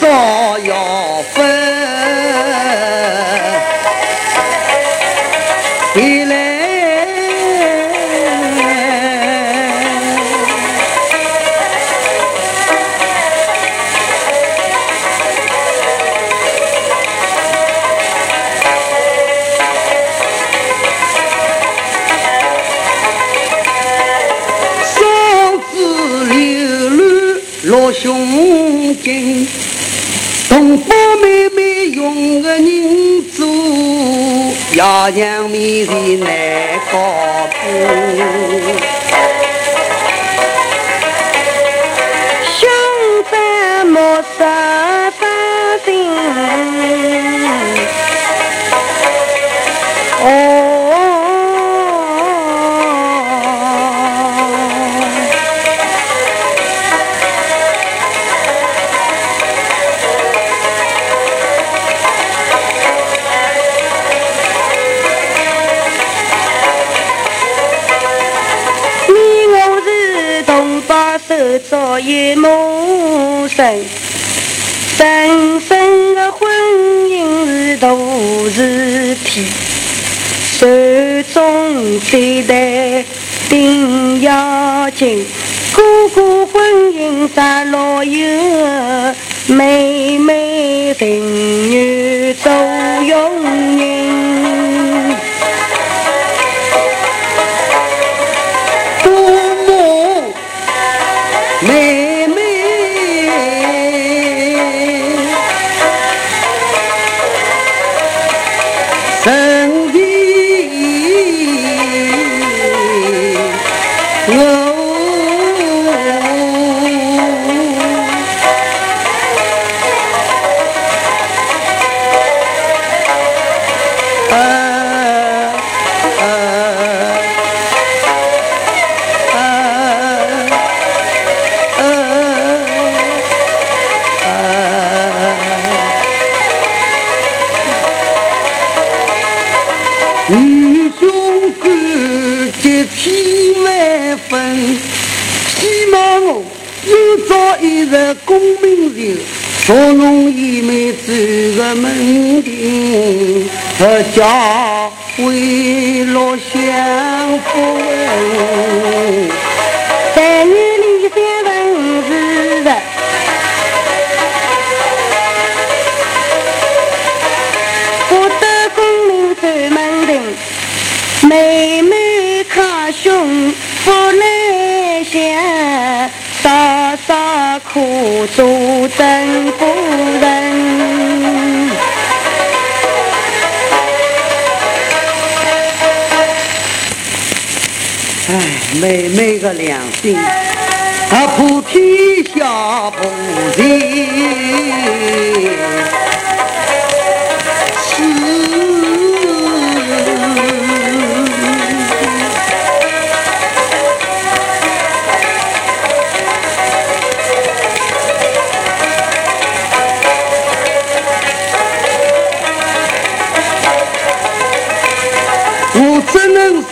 早要分。老兄弟，同胞妹妹用个人做，爷娘面前难高步。早已陌生，真正的婚姻是大事体，手中这袋定要紧，哥哥婚姻啥老友，妹妹情愿做佣人。公明人，祝侬一妹走个门庭，和家为乐享福。靠兄不来相。傻傻苦做真夫人，哎，妹妹个良心，啊，普天下不仁。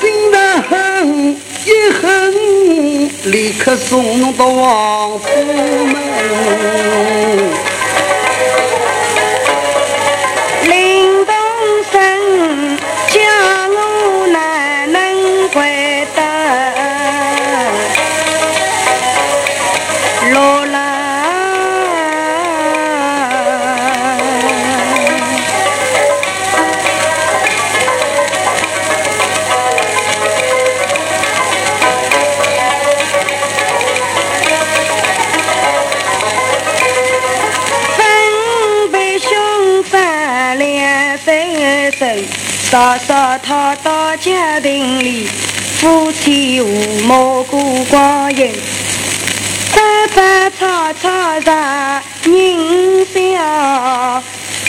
心的恨一恨，立刻送侬到王府门。临冬深，江路难能回得。嫂嫂他到家庭里，夫妻无谋过光阴，争争吵吵让人笑，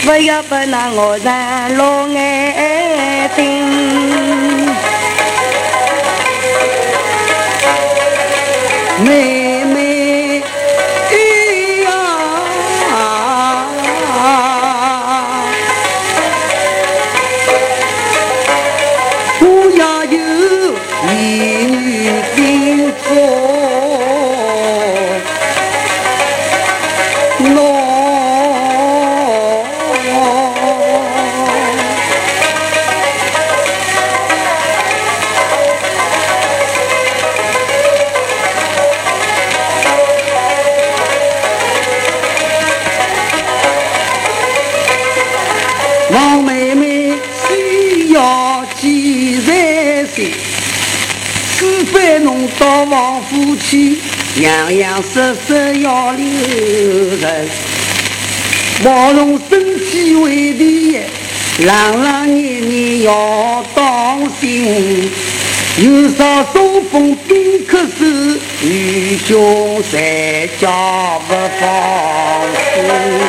不要不拿我让落眼睛。没妹。到王府去，洋洋实实要留人。毛龙生气为敌，朗朗年年要当心。有少东风兵克守，女兄在家不放心。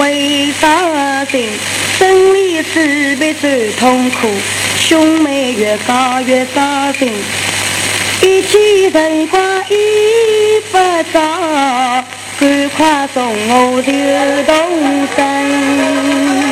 为啥心，生离死别最痛苦，兄妹越搞越伤心。一见辰光已不早，赶快送我刘东山。